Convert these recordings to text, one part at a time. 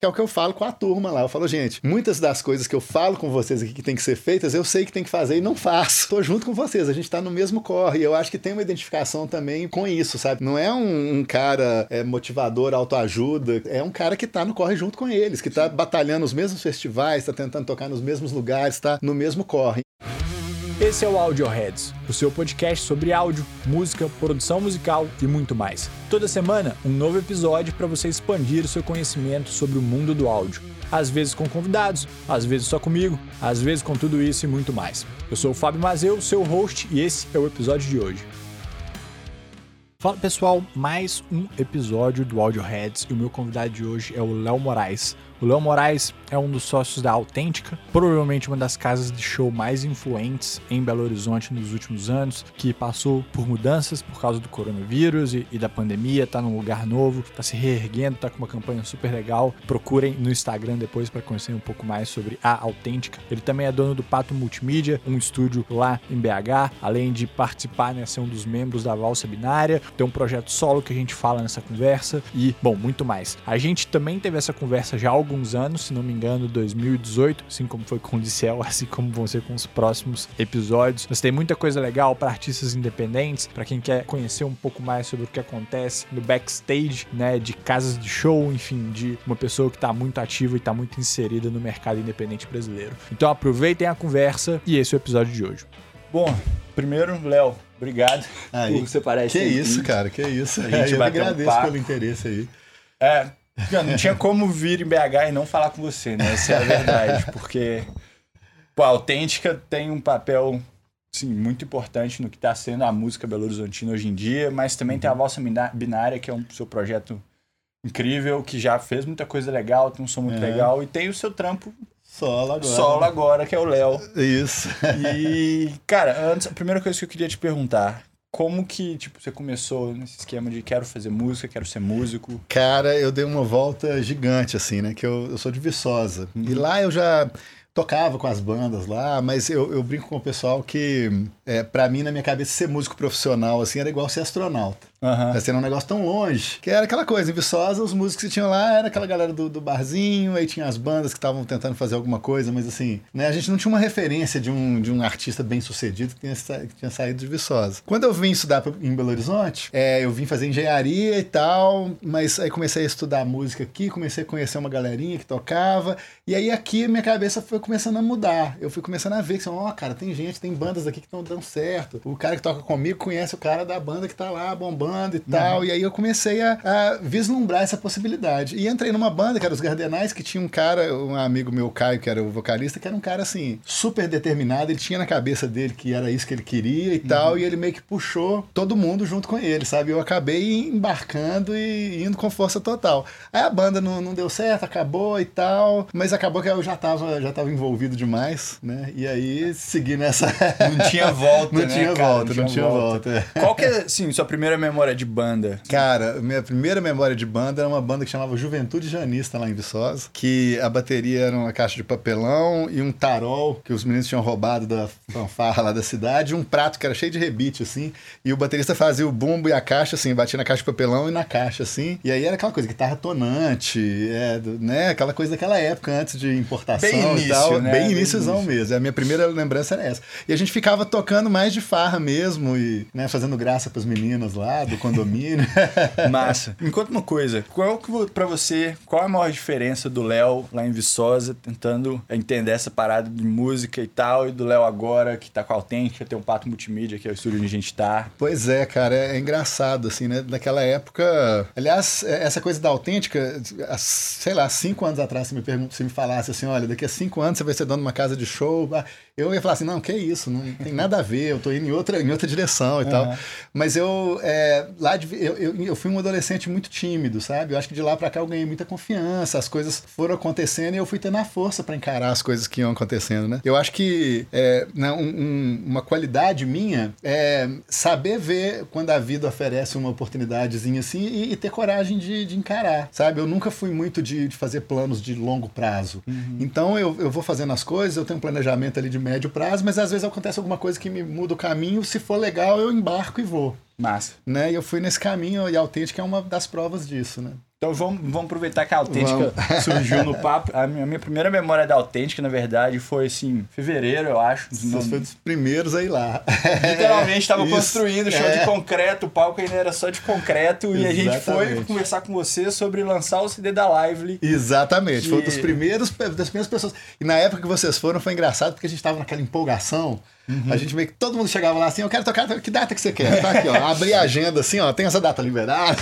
que é o que eu falo com a turma lá. Eu falo, gente, muitas das coisas que eu falo com vocês aqui que tem que ser feitas, eu sei que tem que fazer e não faço. Tô junto com vocês, a gente tá no mesmo corre. E eu acho que tem uma identificação também com isso, sabe? Não é um, um cara é, motivador, autoajuda, é um cara que tá no corre junto com eles, que tá batalhando os mesmos festivais, tá tentando tocar nos mesmos lugares, tá no mesmo corre. Esse é o Audioheads, o seu podcast sobre áudio, música, produção musical e muito mais. Toda semana, um novo episódio para você expandir o seu conhecimento sobre o mundo do áudio. Às vezes com convidados, às vezes só comigo, às vezes com tudo isso e muito mais. Eu sou o Fábio Mazeu, seu host, e esse é o episódio de hoje. Fala pessoal, mais um episódio do Audioheads e o meu convidado de hoje é o Léo Moraes. O Léo Moraes é um dos sócios da Autêntica, provavelmente uma das casas de show mais influentes em Belo Horizonte nos últimos anos, que passou por mudanças por causa do coronavírus e, e da pandemia, tá num lugar novo, tá se reerguendo, tá com uma campanha super legal. Procurem no Instagram depois para conhecer um pouco mais sobre a Autêntica. Ele também é dono do Pato Multimídia, um estúdio lá em BH, além de participar, né, ser um dos membros da Valsa Binária, tem um projeto solo que a gente fala nessa conversa e, bom, muito mais. A gente também teve essa conversa já alguns anos, se não me engano, 2018, assim como foi com o Liceu, assim como vão ser com os próximos episódios. Mas tem muita coisa legal para artistas independentes, para quem quer conhecer um pouco mais sobre o que acontece no backstage, né, de casas de show, enfim, de uma pessoa que está muito ativa e está muito inserida no mercado independente brasileiro. Então aproveitem a conversa e esse é o episódio de hoje. Bom, primeiro, Léo, obrigado Aí, por você parece Que isso, cara, que isso. A gente eu bateu um agradeço papo. pelo interesse aí. É, não tinha como vir em BH e não falar com você, né? Essa é a verdade, porque pô, a Autêntica tem um papel sim, muito importante no que está sendo a música Belo Horizontina hoje em dia, mas também tem a Valsa Mina- Binária, que é um seu projeto incrível, que já fez muita coisa legal, tem um som muito É. legal, e tem o seu trampo Solo agora. solo agora, que é o Léo. Isso. E, cara, antes, a primeira coisa que eu queria te perguntar, como que, tipo, você começou nesse esquema de quero fazer música, quero ser músico? Cara, eu dei uma volta gigante, assim, né? Que eu, eu sou de Viçosa. E lá eu já tocava com as bandas lá, mas eu, eu brinco com o pessoal que, é, para mim, na minha cabeça, ser músico profissional, assim, era igual ser astronauta. Aham. Mas era um negócio tão longe, que era aquela coisa, em Viçosa, os músicos que tinham lá era aquela galera do, do barzinho, aí tinha as bandas que estavam tentando fazer alguma coisa, mas assim, né, a gente não tinha uma referência de um, de um artista bem sucedido que tinha, que tinha saído de Viçosa. Quando eu vim estudar em Belo Horizonte, é, eu vim fazer engenharia e tal, mas aí comecei a estudar música aqui, comecei a conhecer uma galerinha que tocava, e aí aqui minha cabeça foi começando a mudar. Eu fui começando a ver que, ó, cara, tem gente, tem bandas aqui que estão dando certo. O cara que toca comigo conhece o cara da banda que tá lá bombando e tal. E aí eu comecei a, a vislumbrar essa possibilidade. E entrei numa banda, que era os Gardenais, que tinha um cara, um amigo meu, Caio, que era o vocalista, que era um cara assim, super determinado. Ele tinha na cabeça dele que era isso que ele queria e tal. E ele meio que puxou todo mundo junto com ele, sabe? Eu acabei embarcando e indo com força total. Aí a banda não, não deu certo, acabou e tal. Mas acabou que eu já tava, já tava envolvido demais, né? E aí segui nessa. Não tinha volta, Não né, tinha cara? volta, não tinha volta. é. Qual que é, assim, sua primeira memória de banda? Cara, minha primeira memória de banda era uma banda que chamava Juventude Janista lá em Viçosa, que a bateria era uma caixa de papelão e um tarol que os meninos tinham roubado da fanfarra lá da cidade, e um prato que era cheio de rebite, assim, e o baterista fazia o bumbo e a caixa, assim, batia na caixa de papelão e na caixa, assim, e aí era aquela coisa, guitarra tonante, é, né, aquela coisa daquela época, antes de importação Bem e início, tal, né? bem iníciozão início. mesmo, a minha primeira lembrança era essa. E a gente ficava tocando mais de farra mesmo e, né, fazendo graça pras meninas lá do condomínio. Massa. Me conta uma coisa. Qual que pra você, qual é a maior diferença do Léo lá em Viçosa, tentando entender essa parada de música e tal, e do Léo agora, que tá com a Autêntica, tem o Pato Multimídia, que é o estúdio onde a gente tá. Pois é, cara, é, é engraçado, assim, né? Naquela época. Aliás, é- essa coisa da autêntica, sei lá, cinco anos atrás, você me pergunta, se me falasse assim, olha, daqui a cinco anos você vai ser dono de uma casa de show. ah, Eu ia falar assim, não, que isso, não tem nada a ver, eu tô indo em outra, em outra direção e tal. Aham. Mas eu, é, lá de, eu, eu, eu fui um adolescente muito tímido, sabe? Eu acho que de lá pra cá eu ganhei muita confiança, as coisas foram acontecendo e eu fui tendo a força pra encarar as coisas que iam acontecendo, né? Eu acho que é, né, um- um- uma qualidade minha é saber ver quando a vida oferece uma oportunidadezinha assim e, e ter coragem de, de encarar, sabe? Eu nunca fui muito de, de fazer planos de longo prazo. Então eu, eu vou fazendo as coisas, eu tenho um planejamento ali de médio prazo, mas às vezes acontece alguma coisa que me muda o caminho. Se for legal, eu embarco e vou Massa. né? E eu fui nesse caminho e a Autêntica é uma das provas disso, né? Então vamos, vamos aproveitar que a Autêntica vamos. surgiu no papo. A minha, a minha, primeira memória da Autêntica, na verdade, foi assim, fevereiro, eu acho. Você foi dos primeiros aí lá. Literalmente estava construindo show é. de concreto, o palco ainda era só de concreto Exatamente. e a gente foi conversar com você sobre lançar o CD da Lively. Exatamente, que... foi um dos primeiros, das primeiras pessoas. E na época que vocês foram foi engraçado porque a gente estava naquela empolgação. Uhum. A gente meio que todo mundo chegava lá assim, eu quero tocar, que data que você quer? Tá aqui, ó. Abri a agenda assim, ó, tem essa data liberada.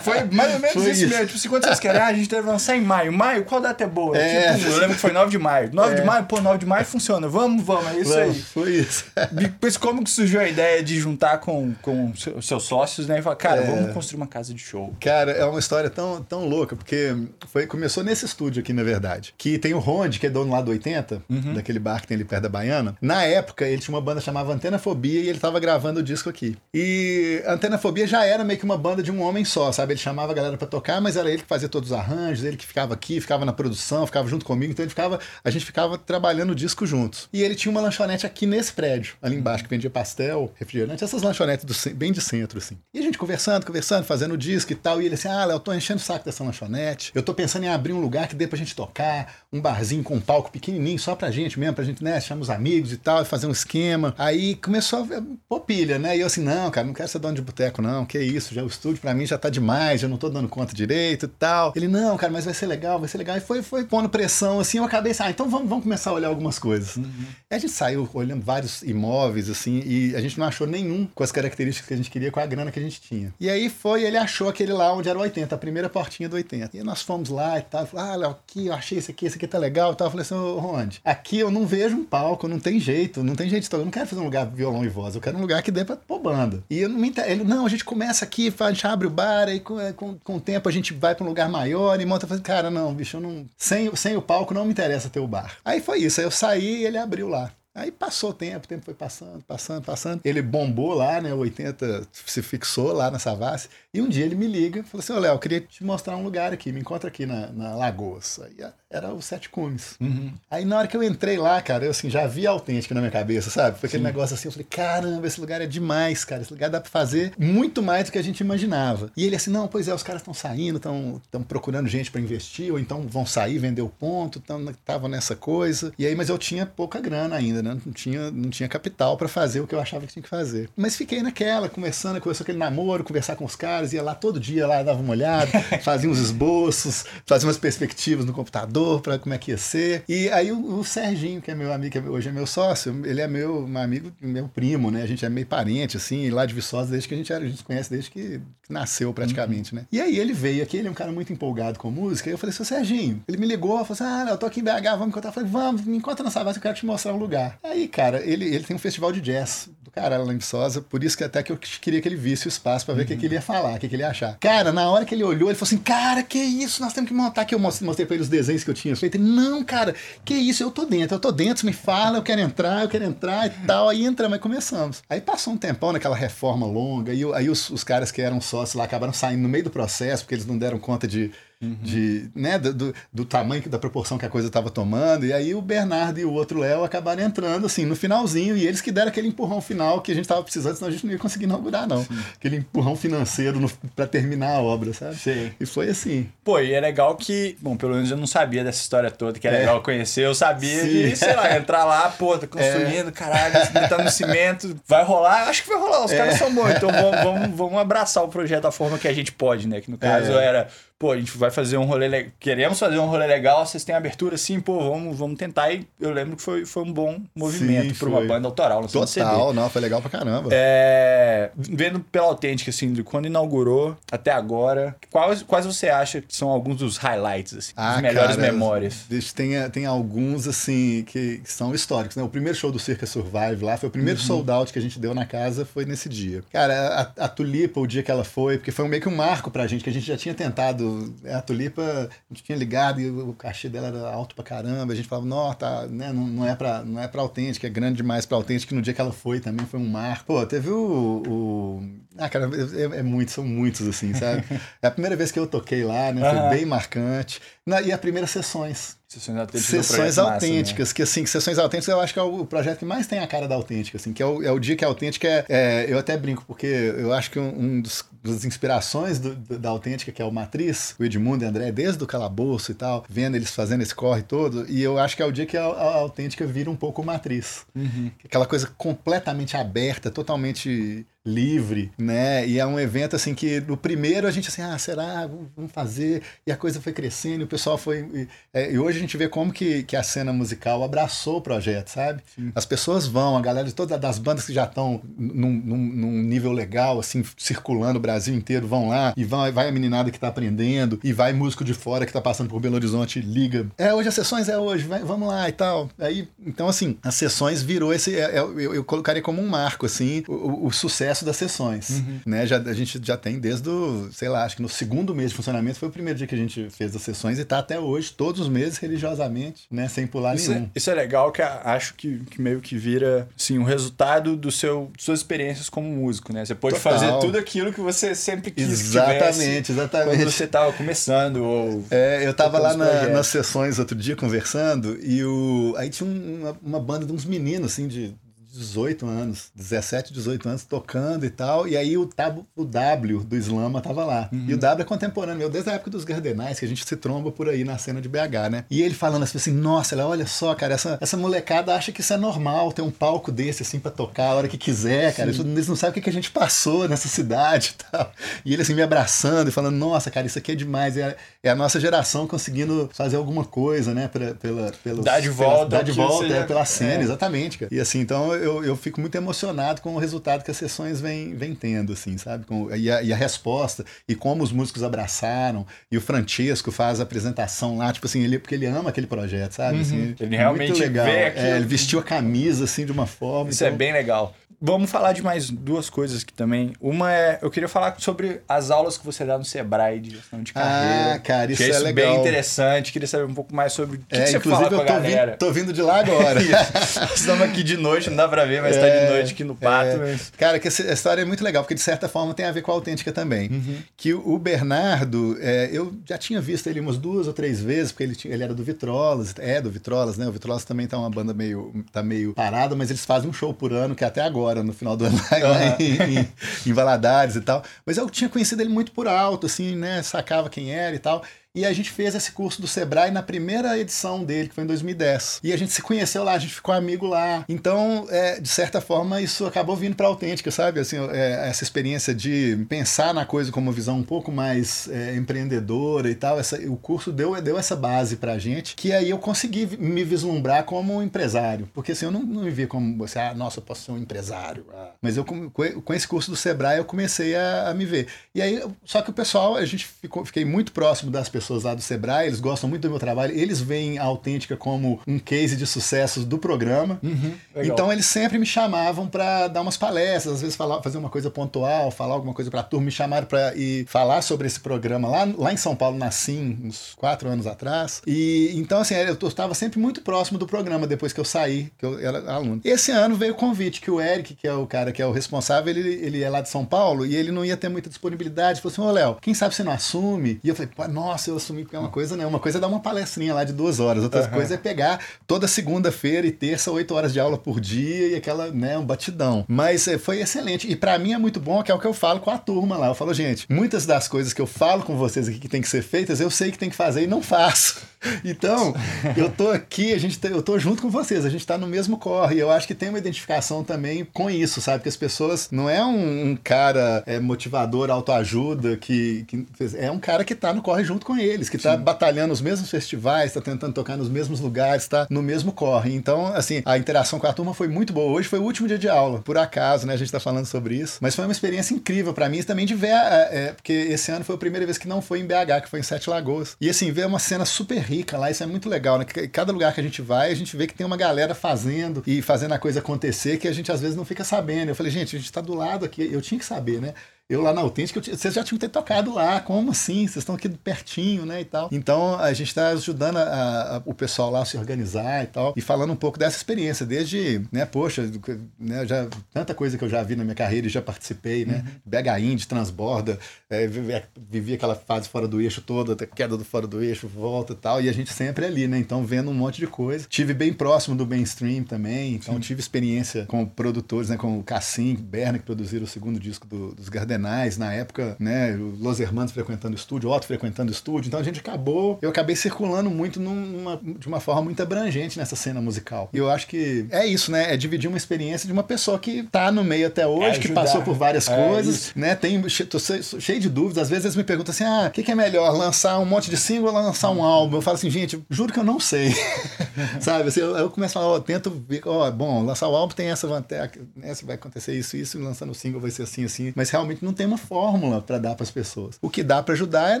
Foi mais ou menos isso, isso, mesmo. Tipo, assim, quando vocês querem? Ah, a gente deve lançar em maio. Maio, qual data é boa? É. Tipo, eu lembro que foi 9 de maio. 9 é. de maio, pô, 9 de maio funciona. Vamos, vamos, é isso vamos, aí. Foi isso. Depois, como que surgiu a ideia de juntar com, com seus sócios, né? E falar, cara, é. vamos construir uma casa de show. Cara, é uma história tão, tão louca, porque foi, começou nesse estúdio aqui, na verdade. Que tem o Ronde, que é dono lá do 80, uhum. daquele bar que tem ali perto da Baiana. Na época, ele tinha uma banda chamada chamava Antenafobia e ele tava gravando o disco aqui. E Antenafobia já era meio que uma banda de um homem só, sabe? Ele chamava a galera para tocar, mas era ele que fazia todos os arranjos, ele que ficava aqui, ficava na produção, ficava junto comigo, então ele ficava, a gente ficava trabalhando o disco juntos. E ele tinha uma lanchonete aqui nesse prédio, ali embaixo, que vendia pastel, refrigerante, essas lanchonetes do, bem de centro, assim. E a gente conversando, conversando, fazendo o disco e tal, e ele assim, ah, Léo, tô enchendo o saco dessa lanchonete, eu tô pensando em abrir um lugar que dê pra gente tocar, um barzinho com um palco pequenininho, só pra gente mesmo, pra gente, né, chamar os amigos e tal, e fazer um esquema. Aí começou a pôr pilha, né? E eu assim, não, cara, não quero ser dono de boteco, não. Que isso, já o estúdio para mim já tá demais, já não tô dando conta direito e tal. Ele, não, cara, mas vai ser legal, vai ser legal. E foi, foi pondo pressão, assim, eu acabei assim, ah, então vamos, vamos começar a olhar algumas coisas. Uhum. E a gente saiu olhando vários imóveis, assim, e a gente não achou nenhum com as características que a gente queria, com a grana que a gente tinha. E aí foi, ele achou aquele lá onde era o 80, a primeira portinha do 80. E nós fomos lá e tal, falou, ah, Léo, aqui, eu achei esse aqui, esse aqui tá legal e tal. Eu falei assim, ô, Ronde, aqui eu não vejo um palco, não tem jeito, não tem jeito eu não quero fazer um lugar violão e voz, eu quero um lugar que dê pra pôr banda. E eu não me inter... ele, não, a gente começa aqui, a gente abre o bar, aí com, com, com o tempo a gente vai pra um lugar maior e monta, cara, não, bicho, eu não, sem, sem o palco não me interessa ter o bar. Aí foi isso, aí eu saí e ele abriu lá. Aí passou o tempo, o tempo foi passando, passando, passando. Ele bombou lá, né? O 80 se fixou lá na Savassi. E um dia ele me liga, falou assim: Ô Léo, eu queria te mostrar um lugar aqui, me encontra aqui na, na Lagoas. Aí era o Sete Cumes. Uhum. Aí na hora que eu entrei lá, cara, eu assim, já vi autêntico na minha cabeça, sabe? Foi aquele Sim. negócio assim, eu falei, caramba, esse lugar é demais, cara. Esse lugar dá pra fazer muito mais do que a gente imaginava. E ele assim, não, pois é, os caras estão saindo, estão procurando gente para investir, ou então vão sair, vender o ponto, estavam nessa coisa. E aí, mas eu tinha pouca grana ainda, né? Não tinha, não tinha capital para fazer o que eu achava que tinha que fazer. Mas fiquei naquela, conversando, começou aquele namoro, conversar com os caras, ia lá todo dia, lá dava uma olhada, fazia uns esboços, fazia umas perspectivas no computador para como é que ia ser. E aí o, o Serginho, que é meu amigo, que é hoje é meu sócio, ele é meu, meu amigo, meu primo, né? A gente é meio parente, assim, lá de Viçosa, desde que a gente era, a gente conhece desde que nasceu praticamente, uhum. né? E aí ele veio aqui, ele é um cara muito empolgado com música, e eu falei, seu Serginho, ele me ligou, falou assim, ah, eu tô aqui em BH, vamos encontrar. Eu falei, vamos, me encontra na Savassi, eu quero te mostrar um lugar. Aí, cara, ele, ele tem um festival de jazz do caralho lá em Viçosa, por isso que até que eu queria que ele visse o espaço para ver o uhum. que, que, ele ia falar, o que, que, ele ia achar. Cara, na hora que ele olhou, ele falou assim, cara, que isso, nós temos que montar aqui. Eu mostrei pra ele os desenhos que eu tinha feito feito. Ele, não, cara, que isso, eu tô dentro, eu tô dentro, você me fala, eu quero entrar, eu quero entrar e tal. Aí entramos, aí começamos. Aí passou um tempão naquela reforma longa, e aí os, os caras que eram sócios lá acabaram saindo no meio do processo, porque eles não deram conta de Uhum. De, né, do, do, tamanho, da proporção que a coisa estava tomando. E aí o Bernardo e o outro Léo acabaram entrando assim no finalzinho e eles que deram aquele empurrão final que a gente estava precisando, senão a gente não ia conseguir inaugurar, não. Sim. Aquele empurrão financeiro para terminar a obra, sabe? Sim. E foi assim. Pô, e é legal que, bom, pelo menos eu não sabia dessa história toda, que é, é. legal conhecer. Eu sabia Sim. de, sei lá, entrar lá, pô, tá construindo, é. caralho, tá no cimento, vai rolar? Acho que vai rolar, os é. caras são bons, então vamos, vamos, vamos abraçar o projeto da forma que a gente pode, né? Que no caso é. era pô, a gente vai fazer um rolê, le... queremos fazer um rolê legal, vocês têm abertura assim, pô, vamos, vamos tentar. E eu lembro que foi, foi um bom movimento para uma banda autoral. Total, não, foi legal pra caramba. É... Vendo pela autêntica, assim, de quando inaugurou até agora, quais, quais você acha que são alguns dos highlights, assim, ah, as melhores cara, memórias? Tem, tem alguns, assim, que, são históricos, né? O primeiro show do Circa Survive lá foi o primeiro uhum. sold out que a gente deu na casa, foi nesse dia. Cara, a, a Tulipa, o dia que ela foi, porque foi meio que um marco pra gente, que a gente já tinha tentado é, a Tulipa, a gente tinha ligado e o cachê dela era alto pra caramba. A gente falava, não, tá, né, não, não, é pra, não é pra autêntica, é grande demais pra autêntica. No dia que ela foi também foi um marco. Pô, teve o. o... Ah, cara, é, é, muito, são muitos, assim, sabe? É a primeira vez que eu toquei lá, né? Foi bem marcante. Na, e as primeiras sessões Sessões autênticas. Sessões autênticas, massa, né? que assim, sessões autênticas eu acho que é o projeto que mais tem a cara da autêntica, assim, que é o, é o dia que a autêntica é, é, Eu até brinco, porque eu acho que um, um dos, das inspirações do, da autêntica, que é o Matriz, o Edmundo e o André, desde o calabouço e tal, vendo eles fazendo esse corre todo, e eu acho que é o dia que a, a autêntica vira um pouco Matriz. Uhum. Aquela coisa completamente aberta, totalmente livre, né? E é um evento assim que no primeiro a gente assim, ah, será? Vamos fazer. E a coisa foi crescendo, e o pessoal foi. E, é, e, hoje a gente vê como que, que a cena musical abraçou o projeto, sabe? Sim. As pessoas vão, a galera de todas das bandas que já estão num, num, num, nível legal, assim, circulando o Brasil inteiro, vão lá, e vão, vai a meninada que tá aprendendo, e vai músico de fora que tá passando por Belo Horizonte, liga. É, hoje as sessões é hoje, vai, vamos lá e tal. Aí, então, assim, as sessões virou esse. É, é, eu, eu, colocaria como um marco, assim, o, o sucesso sucesso das sessões. Uhum. Né? Já, a gente já tem desde o, sei lá, acho que no segundo mês de funcionamento foi o primeiro dia que a gente fez as sessões e está até hoje, todos os meses, religiosamente, né? Sem pular isso nenhum. É, isso é legal, que acho que, que meio que vira assim, um resultado do seu, suas experiências como músico, né? Você pode Total. fazer tudo aquilo que você sempre quis Exatamente, exatamente. Quando você estava começando. Ou, é, eu estava lá na, nas sessões outro dia conversando e o, aí tinha uma, uma banda de uns meninos, assim, de 18 anos, 17, 18 anos tocando e tal. E aí o, tabu, o W do Slama tava lá. Uhum. E o W é contemporâneo meu, desde a época dos Gardenais, que a gente se tromba por aí na cena de BH, né? E ele falando assim, nossa, ela, olha só, cara, essa, essa molecada acha que isso é normal, ter um palco desse assim para tocar a hora que quiser, cara. Isso, eles não sabem o que, a gente passou nessa cidade e tal. E ele assim me abraçando e falando, nossa, cara, isso aqui é demais. É, é a nossa geração conseguindo fazer alguma coisa, né? Pra, pela, pelos, dar de volta. Dar de volta, é, pela cena, é. exatamente, cara. E assim, então eu, eu fico muito emocionado com o resultado que as sessões vêm, vêm tendo, assim, sabe? Com, e, a, e a resposta, e como os músicos abraçaram, e o Francesco faz a apresentação lá, tipo assim, ele, porque ele ama aquele projeto, sabe? Assim, uhum. ele realmente muito legal. vê aquilo. É, ele vestiu a camisa, assim, de uma forma. Isso é então... é bem legal. Vamos falar de mais duas coisas que também. Uma é, eu queria falar sobre as aulas que você dá no Sebrae de gestão de carreira. Ah, cara, isso é, isso legal. bem interessante. Queria saber um pouco mais sobre o que, é, que você fala com a galera. Vindo, tô vindo de lá agora. Estamos aqui de noite, não dá pra ver, mas é, tá de noite aqui no pato. É. Cara, que essa história é muito legal, porque de certa forma tem a ver com a autêntica também. Uhum. Que o Bernardo, é, eu já tinha visto ele umas duas ou três vezes, porque ele, tinha, ele era do Vitrolas, é do Vitrolas, né? O Vitrolas também tá uma banda meio, tá meio parada, mas eles fazem um show por ano, que até agora, no final do ano lá em, em, em Valadares e tal. Mas eu tinha conhecido ele muito por alto, assim, né? Sacava quem era e tal. E a gente fez esse curso do Sebrae na primeira edição dele, que foi em 2010. E a gente se conheceu lá, a gente ficou amigo lá. Então, é, de certa forma, isso acabou vindo para autêntica, sabe? Assim, é, essa experiência de pensar na coisa como uma visão um pouco mais é, empreendedora e tal. Essa, o curso deu, deu essa base pra gente, que aí eu consegui me vislumbrar como empresário. Porque assim, eu não, não me via como você, ah, nossa, eu posso ser um empresário. Ah. Mas eu com, com esse curso do Sebrae eu comecei a, a me ver. E aí, só que o pessoal, a gente ficou, fiquei muito próximo das pessoas pessoas lá do Sebrae, eles gostam muito do meu trabalho, eles veem a Autêntica como um case de sucesso do programa. Uhum, então eles sempre me chamavam para dar umas palestras, às vezes falar, fazer uma coisa pontual, falar alguma coisa para a turma, me chamaram para ir falar sobre esse programa lá, lá em São Paulo, na SIM, uns quatro anos atrás. E então, assim, eu estava sempre muito próximo do programa depois que eu saí, que eu era aluno. Esse ano veio o convite que o Eric, que é o cara que é o responsável, ele, ele é lá de São Paulo e ele não ia ter muita disponibilidade. Falou assim: Ô Léo, quem sabe você não assume? E eu falei: nossa, eu assumir, porque é uma coisa, né? Uma coisa é dar uma palestrinha lá de duas horas, outra uhum. coisa é pegar toda segunda-feira e terça, oito horas de aula por dia e aquela, né, um batidão. Mas é, foi excelente. E para mim é muito bom, que é o que eu falo com a turma lá. Eu falo, gente, muitas das coisas que eu falo com vocês aqui que tem que ser feitas, eu sei que tem que fazer e não faço. Então, eu tô aqui, a gente tá, eu tô junto com vocês, a gente tá no mesmo corre. E eu acho que tem uma identificação também com isso, sabe? Que as pessoas não é um, um cara é, motivador, autoajuda, que, que, é um cara que tá no corre junto com eles, que tá Sim. batalhando nos mesmos festivais, tá tentando tocar nos mesmos lugares, tá no mesmo corre. Então, assim, a interação com a turma foi muito boa. Hoje foi o último dia de aula, por acaso, né? A gente tá falando sobre isso. Mas foi uma experiência incrível para mim também de ver, é, é, porque esse ano foi a primeira vez que não foi em BH, que foi em Sete Lagoas. E assim, ver uma cena super rica lá, isso é muito legal, né? Cada lugar que a gente vai, a gente vê que tem uma galera fazendo e fazendo a coisa acontecer que a gente às vezes não fica sabendo. Eu falei, gente, a gente tá do lado aqui, eu tinha que saber, né? Eu lá na Autêntica, eu, vocês já tinham que ter tocado lá, como assim? Vocês estão aqui pertinho, né, e tal. Então, a gente está ajudando a, a, o pessoal lá a se organizar e tal, e falando um pouco dessa experiência, desde, né, poxa, né, já, tanta coisa que eu já vi na minha carreira e já participei, né, uhum. BH Indy, Transborda, é, vivi, vivi, aquela fase fora do eixo toda, queda do fora do eixo, volta e tal, e a gente sempre ali, né, então vendo um monte de coisa. Tive bem próximo do mainstream também, então Sim. tive experiência com produtores, né, com o Cassim, Berna, que produziram o segundo disco do, dos Gardenais, na época, né, Los Hermanos frequentando o estúdio, Otto frequentando o estúdio, então a gente acabou, eu acabei circulando muito numa, de uma forma muito abrangente nessa cena musical. E eu acho que é isso, né, é dividir uma experiência de uma pessoa que tá no meio até hoje, é que passou por várias é coisas, isso. né, tem, tô cheio de dúvidas, às vezes eles me perguntam assim, ah, o que, que, é melhor, lançar um monte de single ou lançar um álbum? Eu falo assim, gente, juro que eu não sei, sabe, assim, eu, eu, começo a falar, ó, tento ver, ó, bom, lançar o álbum tem essa vantagem, né, vai acontecer isso, isso, lançando o single vai ser assim, assim, mas realmente não tem uma fórmula para dar para as pessoas. O que dá para ajudar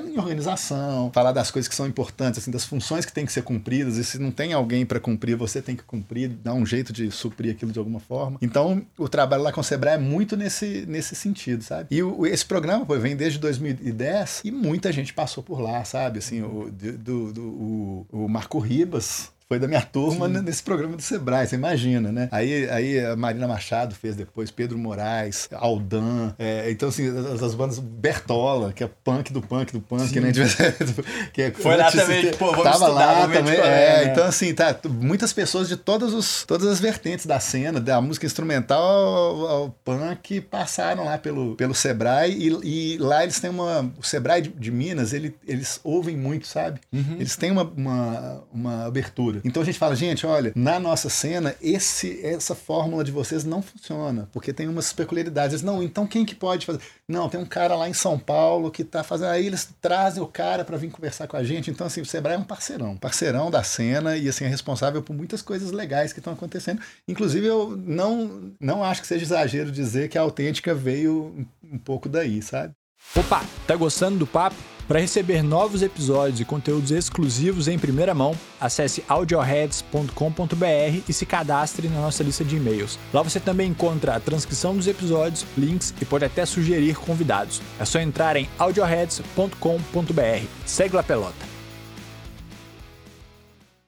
é em organização, falar das coisas que são importantes, assim, das funções que têm que ser cumpridas, e se não tem alguém para cumprir, você tem que cumprir, dar um jeito de suprir aquilo de alguma forma. Então, o trabalho lá com o Sebrae é muito nesse, nesse sentido, sabe? E o, esse programa pô, vem desde 2010 e muita gente passou por lá, sabe? Assim, o, do, do, o, o Marco Ribas, foi da minha turma Sim. nesse programa do Sebrae, você imagina, né? Aí, aí a Marina Machado fez depois, Pedro Moraes, Aldan, é, então assim, as, as, bandas Bertola, que é punk do punk do punk, Sim. né? que é, Foi lá também, pô, vamos Tava estudar, lá também, é, né? então assim, tá, muitas pessoas de todas, os, todas as vertentes da cena, da música instrumental ao, ao punk, passaram lá pelo, pelo Sebrae e, e, lá eles têm uma, o Sebrae de, de Minas, ele, eles ouvem muito, sabe? Uhum. Eles têm uma, uma, uma abertura então a gente fala, gente, olha, na nossa cena, esse, essa fórmula de vocês não funciona, porque tem umas peculiaridades. Não, então quem que pode fazer? Não, tem um cara lá em São Paulo que tá fazendo. Aí eles trazem o cara para vir conversar com a gente. Então, assim, o Sebrae é um parceirão, parceirão da cena e, assim, é responsável por muitas coisas legais que estão acontecendo. Inclusive, eu não, não acho que seja exagero dizer que a autêntica veio um pouco daí, sabe? Opa, tá gostando do papo? Para receber novos episódios e conteúdos exclusivos em primeira mão, acesse audioheads.com.br e se cadastre na nossa lista de e-mails. Lá você também encontra a transcrição dos episódios, links e pode até sugerir convidados. É só entrar em audioheads.com.br. Segue lá pelota.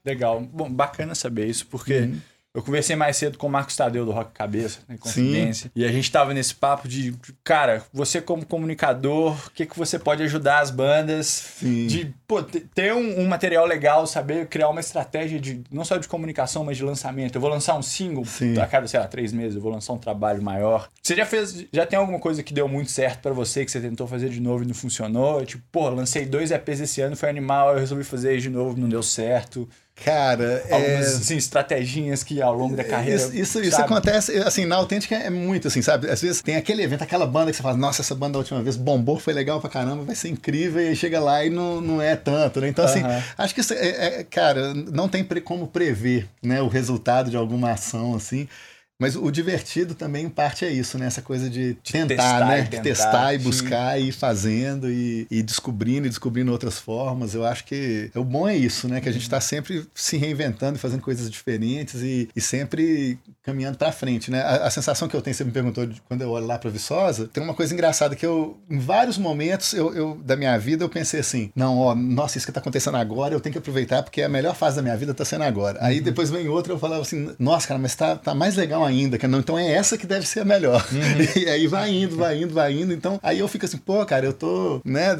Legal, bom, bacana saber isso porque uhum eu conversei mais cedo com o Marcos Tadeu do Rock Cabeça, né, Confidência. Sim. E a gente tava nesse papo de, cara, você como comunicador, o que, que você pode ajudar as bandas Sim. de pô, ter um, um, material legal, saber criar uma estratégia de não só de comunicação, mas de lançamento. Eu vou lançar um single Sim. a cada, sei lá, três meses, eu vou lançar um trabalho maior. Você já fez, já tem alguma coisa que deu muito certo para você, que você tentou fazer de novo e não funcionou? Tipo, pô, lancei dois EPs esse ano, foi animal, eu resolvi fazer de novo, não deu certo. Cara, algumas é... assim, estratégias que ao longo da carreira. Isso, isso, isso, acontece, assim, na autêntica é muito assim, sabe? Às vezes tem aquele evento, aquela banda que você fala, nossa, essa banda da última vez bombou, foi legal pra caramba, vai ser incrível, e aí chega lá e não, não é tanto, né? Então, assim, acho que isso é, é, cara, não tem como prever né, o resultado de alguma ação, assim. Mas o divertido também, em parte, é isso, né? Essa coisa de, de tentar, testar né? Testar e buscar e ir fazendo e, e, descobrindo e descobrindo outras formas. Eu acho que o bom é isso, né? Que a gente está sempre se reinventando e fazendo coisas diferentes e, e sempre caminhando para frente, né? A, a, sensação que eu tenho, você me perguntou de, quando eu olho lá para Viçosa, tem uma coisa engraçada que eu, em vários momentos eu, eu, da minha vida, eu pensei assim: não, ó, nossa, isso que está acontecendo agora, eu tenho que aproveitar porque a melhor fase da minha vida está sendo agora. Aí uhum. depois vem outra, eu falava assim: nossa, cara, mas tá, tá mais legal ainda, que não, então é essa que deve ser a melhor. Uhum. E aí vai indo, vai indo, vai indo. Então aí eu fico assim, pô, cara, eu tô, né,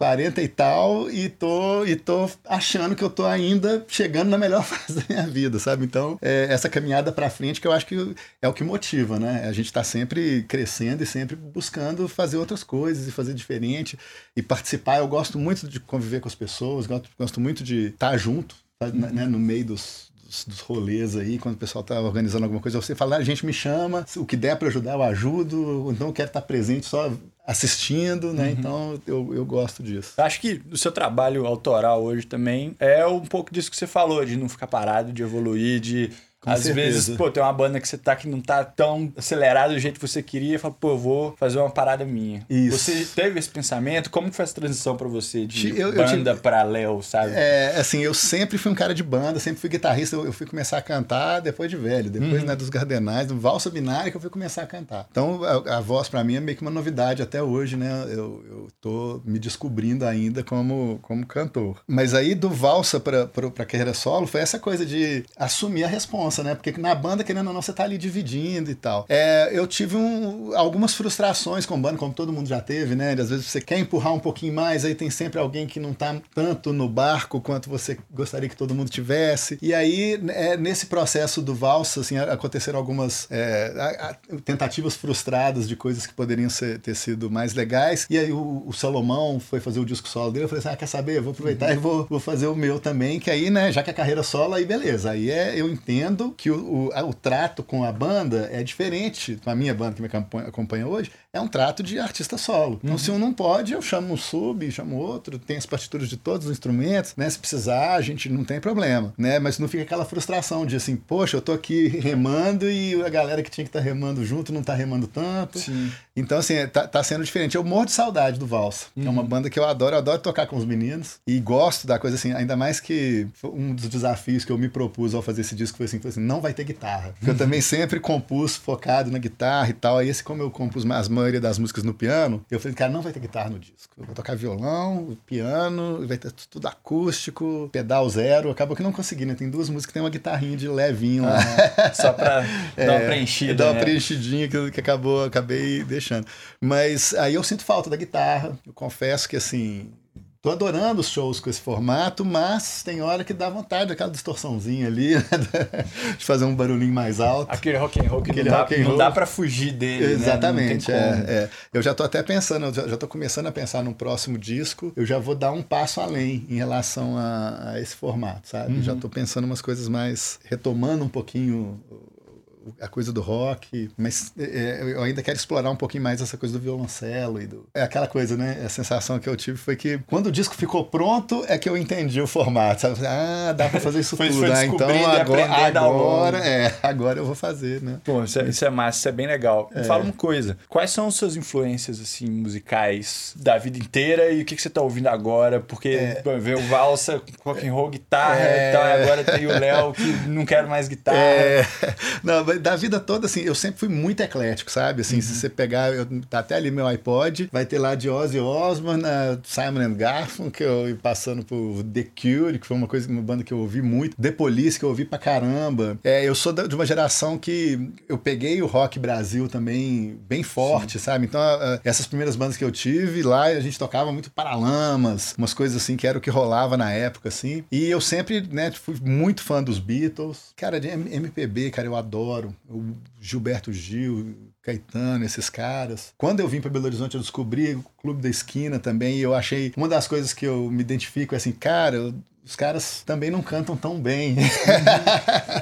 40 e tal, e tô, e tô achando que eu tô ainda chegando na melhor fase da minha vida, sabe? Então, é, essa caminhada para frente que eu acho que é o que motiva, né? A gente tá sempre crescendo e sempre buscando fazer outras coisas e fazer diferente e participar. Eu gosto muito de conviver com as pessoas, gosto, gosto muito de estar tá junto, tá, né, no meio dos, dos, rolês aí, quando o pessoal tá organizando alguma coisa, você fala, a gente me chama, o que der para ajudar eu ajudo, então eu quero estar presente só assistindo, né? Uhum. Então eu, eu gosto disso. Acho que o seu trabalho autoral hoje também é um pouco disso que você falou, de não ficar parado, de evoluir, de Com Às certeza. vezes, pô, tem uma banda que você tá que não tá tão acelerado do jeito que você queria, e fala, pô, eu vou fazer uma parada minha. Isso. Você teve esse pensamento? Como foi essa transição para você de eu, banda eu te... pra Léo, sabe? É, assim, eu sempre fui um cara de banda, sempre fui guitarrista, eu, eu fui começar a cantar depois de velho, depois uhum. né, dos Gardenais, do Valsa Binária que eu fui começar a cantar. Então, a, a voz para mim é meio que uma novidade até hoje, né? Eu, eu tô me descobrindo ainda como, como cantor. Mas aí, do Valsa pra, pra, pra carreira solo, foi essa coisa de assumir a resposta responsa, né? Porque na banda, querendo ou não, você tá ali dividindo e tal. É, eu tive um, algumas frustrações com banda, como todo mundo já teve, né? Às vezes você quer empurrar um pouquinho mais, aí tem sempre alguém que não tá tanto no barco quanto você gostaria que todo mundo tivesse. E aí, é, nesse processo do valsa, assim, aconteceram algumas é, a, a, tentativas frustradas de coisas que poderiam ser, ter sido mais legais. E aí o, o, Salomão foi fazer o disco solo dele, eu falei assim, ah, quer saber? Eu vou aproveitar uhum. e vou, vou fazer o meu também, que aí, né, já que a carreira solo, aí beleza. Aí é, eu entendo que o, o, o, trato com a banda é diferente. Com a minha banda que me acompanha hoje, é um trato de artista solo. Então, uhum. se um não pode, eu chamo um sub, chamo outro, tem as partituras de todos os instrumentos, né? Se precisar, a gente não tem problema, né? Mas não fica aquela frustração de assim, poxa, eu tô aqui remando e a galera que tinha que estar tá remando junto não tá remando tanto. Sim. Então, assim, tá, tá, sendo diferente. Eu morro de saudade do Valsa, uhum. é uma uhum. banda que eu adoro, eu adoro tocar com os meninos e gosto da coisa assim, ainda mais que um dos desafios que eu me propus ao fazer esse disco foi assim, foi assim não vai ter guitarra. Porque eu também sempre compus focado na guitarra e tal. Aí, esse, como eu compus a maioria das músicas no piano, eu falei, cara, não vai ter guitarra no disco. Eu vou tocar violão, piano, vai ter tudo acústico, pedal zero. Acabou que não consegui, né? Tem duas músicas que tem uma guitarrinha de levinho lá. Só pra é, dar uma preenchida. Dar uma né? preenchidinha que, que acabou, acabei deixando. Mas aí eu sinto falta da guitarra. Eu confesso que assim, Tô adorando os shows com esse formato, mas tem hora que dá vontade, aquela distorçãozinha ali, né? de fazer um barulhinho mais alto. Aquele rock and roll que Aquele não, dá, não dá para fugir dele, né? Exatamente, né? é, é, Eu já tô até pensando, já, já tô começando a pensar num próximo disco, eu já vou dar um passo além em relação a, a esse formato, sabe? Uhum. Já tô pensando umas coisas mais, retomando um pouquinho a coisa do rock, mas é, é, eu ainda quero explorar um pouquinho mais essa coisa do violoncelo e do. É aquela coisa, né? A sensação que eu tive foi que quando o disco ficou pronto é que eu entendi o formato. Sabe? Ah, dá pra fazer isso foi, tudo. Foi ah, então agora, agora, é, agora eu vou fazer, né? Pô, isso é, isso é massa, isso é bem legal. É. Fala uma coisa: quais são as suas influências, assim, musicais da vida inteira e o que, que você tá ouvindo agora? Porque é. ver o valsa, rock and roll, guitarra é. e tal, e agora tem o Léo que não quer mais guitarra. É. Não, da vida toda, assim, eu sempre fui muito eclético, sabe? Assim, uhum. se você pegar, eu, tá até ali meu iPod, vai ter lá de Ozzy Osbourne, Simon and Garfunkel, passando por The Cure, que foi uma coisa, uma banda que eu ouvi muito, The Police, que eu ouvi pra caramba. É, eu sou de uma geração que eu peguei o rock Brasil também bem forte, Sim. sabe? Então, essas primeiras bandas que eu tive, lá a gente tocava muito Paralamas, umas coisas assim, que era o que rolava na época, assim. E eu sempre, né, fui muito fã dos Beatles. Cara, de MPB, cara, eu adoro adoro. O Gilberto Gil, Caetano, esses caras. Quando eu vim para Belo Horizonte, eu descobri o Clube da Esquina também, e eu achei. Uma das coisas que eu me identifico é assim, cara, eu, os caras também não cantam tão bem.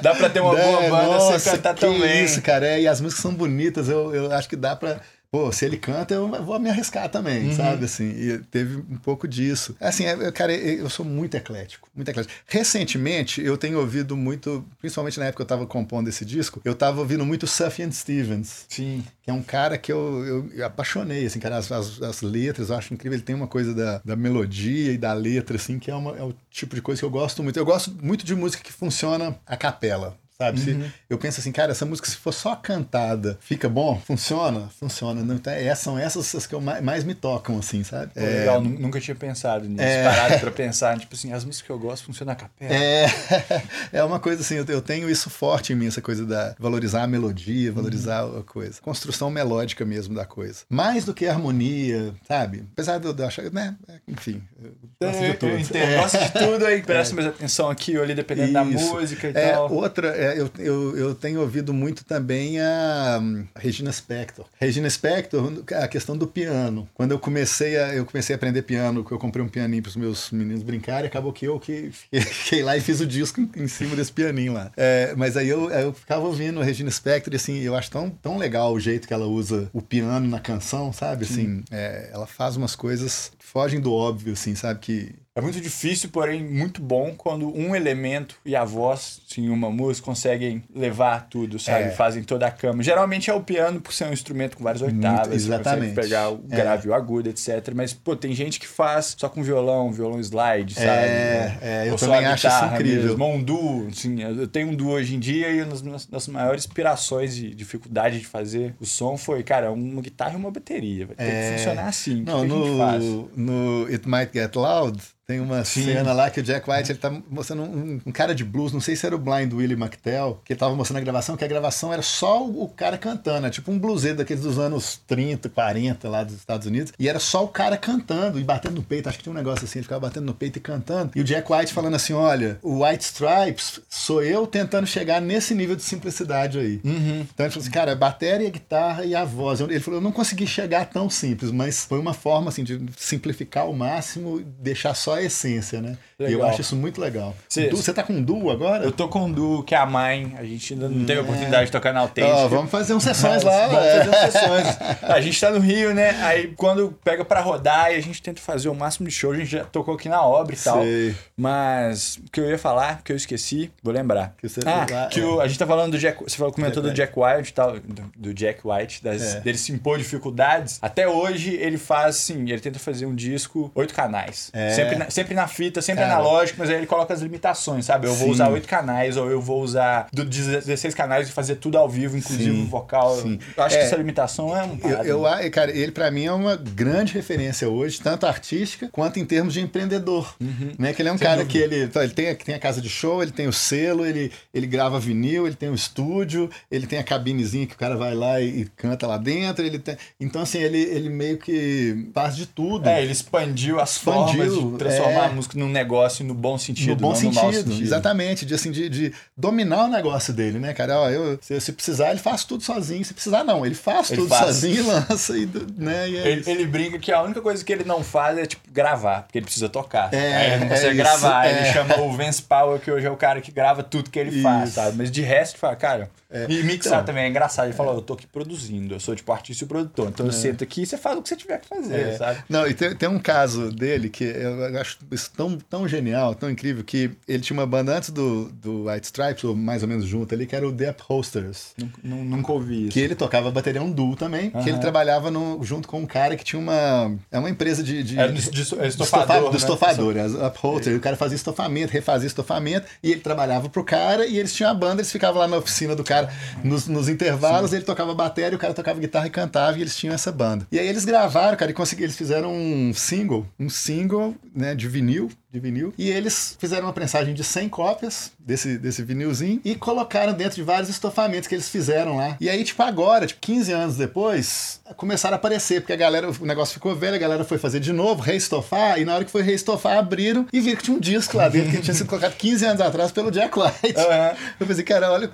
dá pra ter uma boa banda nossa, sem cantar tão bem. isso, cara. É, e as músicas são bonitas, eu, eu acho que dá pra pô, se ele canta, eu vou me arriscar também, uhum. sabe? Assim, e teve um pouco disso. Assim, é, cara, eu sou muito eclético, muito eclético. Recentemente, eu tenho ouvido muito, principalmente na época que eu estava compondo esse disco, eu estava ouvindo muito Sufjan Stevens. Sim. Que é um cara que eu, eu, eu apaixonei, assim, cara, as, as, as, letras, eu acho incrível. Ele tem uma coisa da, da melodia e da letra, assim, que é, uma, é o tipo de coisa que eu gosto muito. Eu gosto muito de música que funciona a capela. Sabe? Uhum. Se, eu penso assim, cara, essa música, se for só cantada, fica bom? Funciona? Funciona. Não, então, é, são essas as que eu mais, mais, me tocam, assim, sabe? Pô, é... Legal, nunca tinha pensado nisso. É... Parado pra pensar, tipo assim, as músicas que eu gosto funcionam a capela. É, é uma coisa assim, eu, eu tenho isso forte em mim, essa coisa da valorizar a melodia, valorizar uhum. a coisa. Construção melódica mesmo da coisa. Mais do que a harmonia, sabe? Apesar de eu achar, né? Enfim. Eu gosto de tudo. Eu entendo, é. gosto de tudo aí, presta mais atenção aqui ou ali, dependendo isso. da música e é, tal. Outra, eu, eu, eu tenho ouvido muito também a, a Regina Spector. Regina Spector, a questão do piano. Quando eu comecei a, eu comecei a aprender piano, eu comprei um pianinho para os meus meninos brincarem, acabou que eu que fiquei lá e fiz o disco em, em cima desse pianinho lá. É, mas aí eu, eu ficava ouvindo a Regina Spector e assim, eu acho tão, tão legal o jeito que ela usa o piano na canção, sabe? Assim, é, ela faz umas coisas que fogem do óbvio, assim, sabe? Que é muito difícil, porém muito bom quando um elemento e a voz em uma música conseguem levar tudo, sabe? É. Fazem toda a cama. Geralmente é o piano, por ser um instrumento com várias oitavas. você exatamente. consegue pegar o É. grave e o agudo, etc. Mas, pô, tem gente que faz só com violão, violão slide, sabe? É, é, eu Ou só também a acho isso guitarra incrível. Mesmo, um duo, assim, eu tenho um duo hoje em dia e uma das minhas maiores inspirações e dificuldade de fazer o som foi, cara, uma guitarra e uma bateria. Vai ter É. que funcionar assim. Não, o que, que a gente faz? no, no It Might Get Loud, tem uma Sim. cena lá que o Jack White ele tá mostrando um, um cara de blues, não sei se era o Blind Willie McTell, que ele tava mostrando a gravação, que a gravação era só o, o cara cantando, é tipo um bluseiro daqueles dos anos 30, 40 lá dos Estados Unidos, e era só o cara cantando e batendo no peito, acho que tinha um negócio assim, ele ficava batendo no peito e cantando, e o Jack White falando assim, olha, o White Stripes sou eu tentando chegar nesse nível de simplicidade aí. Uhum. Então ele falou assim, cara, a bateria, a guitarra e a voz. Ele falou, eu não consegui chegar tão simples, mas foi uma forma assim de simplificar ao máximo deixar só a essência, né? E eu Legal. acho isso muito legal. Cê- Du, você tá com duo agora? Eu tô com duo que é a Mine, a gente ainda não teve a oportunidade de tocar na Autêntica. Ó, vamos fazer uns sessões lá, Vamos velho. fazer umas sessões. A gente tá no Rio, né? Aí quando pega pra rodar e a gente tenta fazer o máximo de show, a gente já tocou aqui na obra e tal. Sei. Mas o que eu ia falar, que eu esqueci, vou lembrar. Que você- ah, ah, que é. o- a gente tá falando do Jack. Você falou, comentou do Jack White e tal, do, do Jack White, das, É. dele se impor dificuldades. Até hoje ele faz assim, ele tenta fazer um disco oito canais. É. Sempre, na, sempre na fita, sempre Cara. analógico, mas aí ele coloca as limitações, sabe? Eu vou Sim. usar oito canais, ou eu vou usar do 16 canais e fazer tudo ao vivo, inclusive Sim, o vocal. sim. Eu acho É. que essa limitação é um. Eu, parado, eu, cara, ele pra mim é uma grande referência hoje, tanto artística quanto em termos de empreendedor. Né? Que ele é um Sem cara dúvida. que ele, então, ele tem, tem a casa de show, ele tem o selo, ele, ele grava vinil, ele tem o estúdio, ele tem a cabinezinha que o cara vai lá e, e canta lá dentro. Ele tem, então, assim, ele, ele meio que faz de tudo. É, ele expandiu as Expandiu, formas de transformar é. a música num negócio no bom sentido, no bom sentido, no sentido. exatamente, de, assim, de, de dominar o negócio dele, né, cara? Ó, eu, se, se precisar, ele faz tudo sozinho. Se precisar, não, ele faz Ele tudo faz. sozinho e lança, e, né? E é Ele, ele brinca que a única coisa que ele não faz é, tipo, gravar, porque ele precisa tocar. É, Aí ele não é consegue isso, gravar. é. Ele chama o Vance Power, que hoje é o cara que grava tudo que ele faz, Isso. sabe? Mas de resto, fala, cara. E mixar Então. também é engraçado. Ele fala, eu tô aqui produzindo, eu sou tipo artista e produtor. Então eu sento aqui e você faz o que você tiver que fazer, É. sabe? Não, e tem, tem um caso dele que eu acho isso tão, tão genial, tão incrível, que ele tinha uma banda antes do, do White Stripes, ou mais ou menos junto ali, que era o The Upholsters. Nun- nun- Nunca ouvi isso. Que ele tocava bateria um duo também, que ele trabalhava no- junto com um cara que tinha uma. É uma empresa de. de É, de- de- é estofa- estofador, do né? estofador, upholster. O cara fazia estofamento, refazia estofamento, e ele trabalhava pro cara, e eles tinham a banda, eles ficavam lá na oficina do cara nos, nos intervalos, ele tocava bateria, o cara tocava guitarra e cantava, e eles tinham essa banda. E aí eles gravaram, cara, e conseguiram, eles fizeram um single, um single, né, de vinil, de vinil, e eles fizeram uma prensagem de 100 cópias desse, desse vinilzinho e colocaram dentro de vários estofamentos que eles fizeram lá. E aí, tipo, agora, tipo, 15 anos depois, começaram a aparecer, porque a galera, o negócio ficou velho, a galera foi fazer de novo, reestofar, e na hora que foi reestofar, abriram e viram que tinha um disco lá dentro que tinha sido colocado 15 anos atrás pelo Jack White. Aham. Eu pensei, cara, olha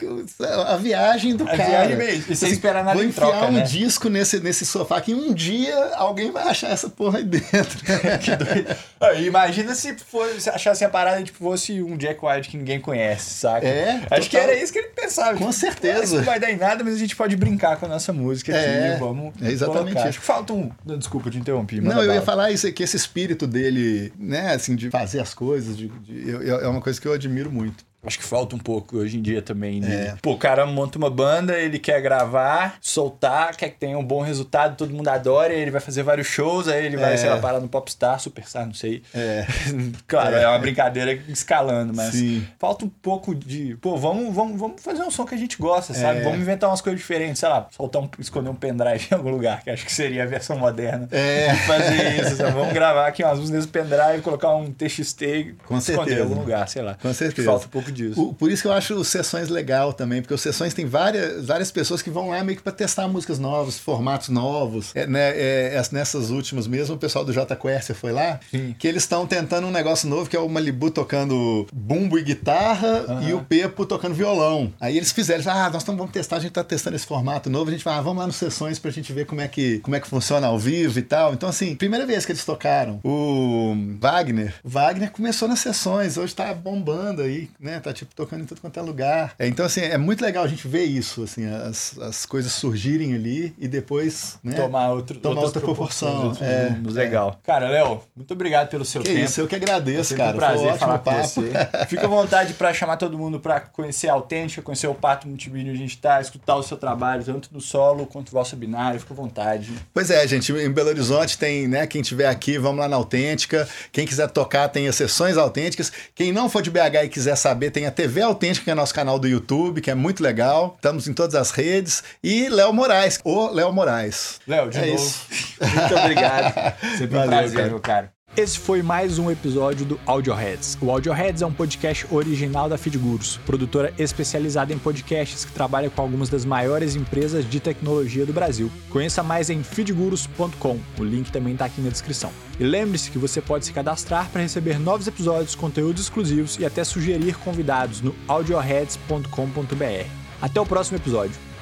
a viagem do A cara. viagem mesmo, e sem esperar nada Vou enfiar troca, um né? disco nesse, nesse sofá que um dia alguém vai achar essa porra aí dentro. Que doido. Imagina se fosse, se achasse a parada tipo, fosse um Jack White que ninguém conhece, saca? É, Acho que total. era isso que ele pensava. Com tipo, certeza. "Ah, Isso não vai dar em nada, mas a gente pode brincar com a nossa música É, aqui. Vamos. é exatamente colocar. isso. Acho que falta um. Desculpa, te interrompi. manda Não, eu ia bala. falar isso, que esse espírito dele, né, assim, de fazer as coisas, de, de- eu- eu- é uma coisa que eu admiro muito. Acho que falta um pouco hoje em dia também. de- É. Pô, o cara monta uma banda, ele quer gravar, soltar, quer que tenha um bom resultado, todo mundo adora, ele vai fazer vários shows, aí ele vai, É. sei lá, parar no Popstar, Superstar, não sei. É. claro, é. É. uma brincadeira escalando, mas Sim. falta um pouco de. Pô, vamos, vamos, vamos fazer um som que a gente gosta, sabe? É. Vamos inventar umas coisas diferentes, sei lá, soltar um, esconder um pendrive em algum lugar, que acho que seria a versão moderna. É. de Fazer isso, sabe? Vamos gravar aqui umas músicas nesse pendrive, colocar um TXT, Com esconder em certeza. algum lugar, sei lá. Com certeza. Falta um pouco disso. O- por isso que eu acho os sessões legal também, porque os sessões tem várias, várias pessoas que vão lá meio que pra testar músicas novas, formatos novos. É, né, é, nessas últimas mesmo, o pessoal do J Quercia foi lá, Sim. que eles estão tentando um negócio novo, que é o Malibu tocando bumbo e guitarra e o Pepo tocando violão. Aí eles fizeram, ah, nós tamo, vamos testar, a gente tá testando esse formato novo, a gente vai, ah, vamos lá nos sessões pra gente ver como é, que, como é que funciona ao vivo e tal. Então, assim, primeira vez que eles tocaram, o Wagner, Wagner começou nas sessões, hoje tá bombando aí, né? Tá tipo tocando em tudo quanto é lugar. É, então, assim, é muito legal a gente ver isso, assim, as, as coisas surgirem ali e depois, né? Tomar, outro, tomar outra proporção. É, legal. Cara, Léo, muito obrigado pelo seu que tempo. Isso, eu que agradeço, é cara. Um prazer Foi falar papo. com você. Fica à vontade para chamar todo mundo para conhecer a Autêntica, conhecer o Pato Multimídia onde a gente tá, escutar o seu trabalho, tanto no solo quanto no vosso binário. Fica à vontade. Pois é, gente, em Belo Horizonte tem, né, quem tiver aqui, vamos lá na Autêntica. Quem quiser tocar tem as sessões autênticas. Quem não for de BH e quiser saber, tem a TV Autêntica, que é nosso canal do YouTube, que é muito legal. Estamos em todas as redes. E Léo Moraes, o Léo Moraes. Léo, de é novo. Isso. Muito obrigado. Sempre Valeu, um prazer, cara. meu cara. Esse foi mais um episódio do Audioheads. O Audioheads é um podcast original da Feedgurus, produtora especializada em podcasts que trabalha com algumas das maiores empresas de tecnologia do Brasil. Conheça mais em feedgurus.com. O link também está aqui na descrição. E lembre-se que você pode se cadastrar para receber novos episódios, conteúdos exclusivos e até sugerir convidados no audioheads.com.br. Até o próximo episódio.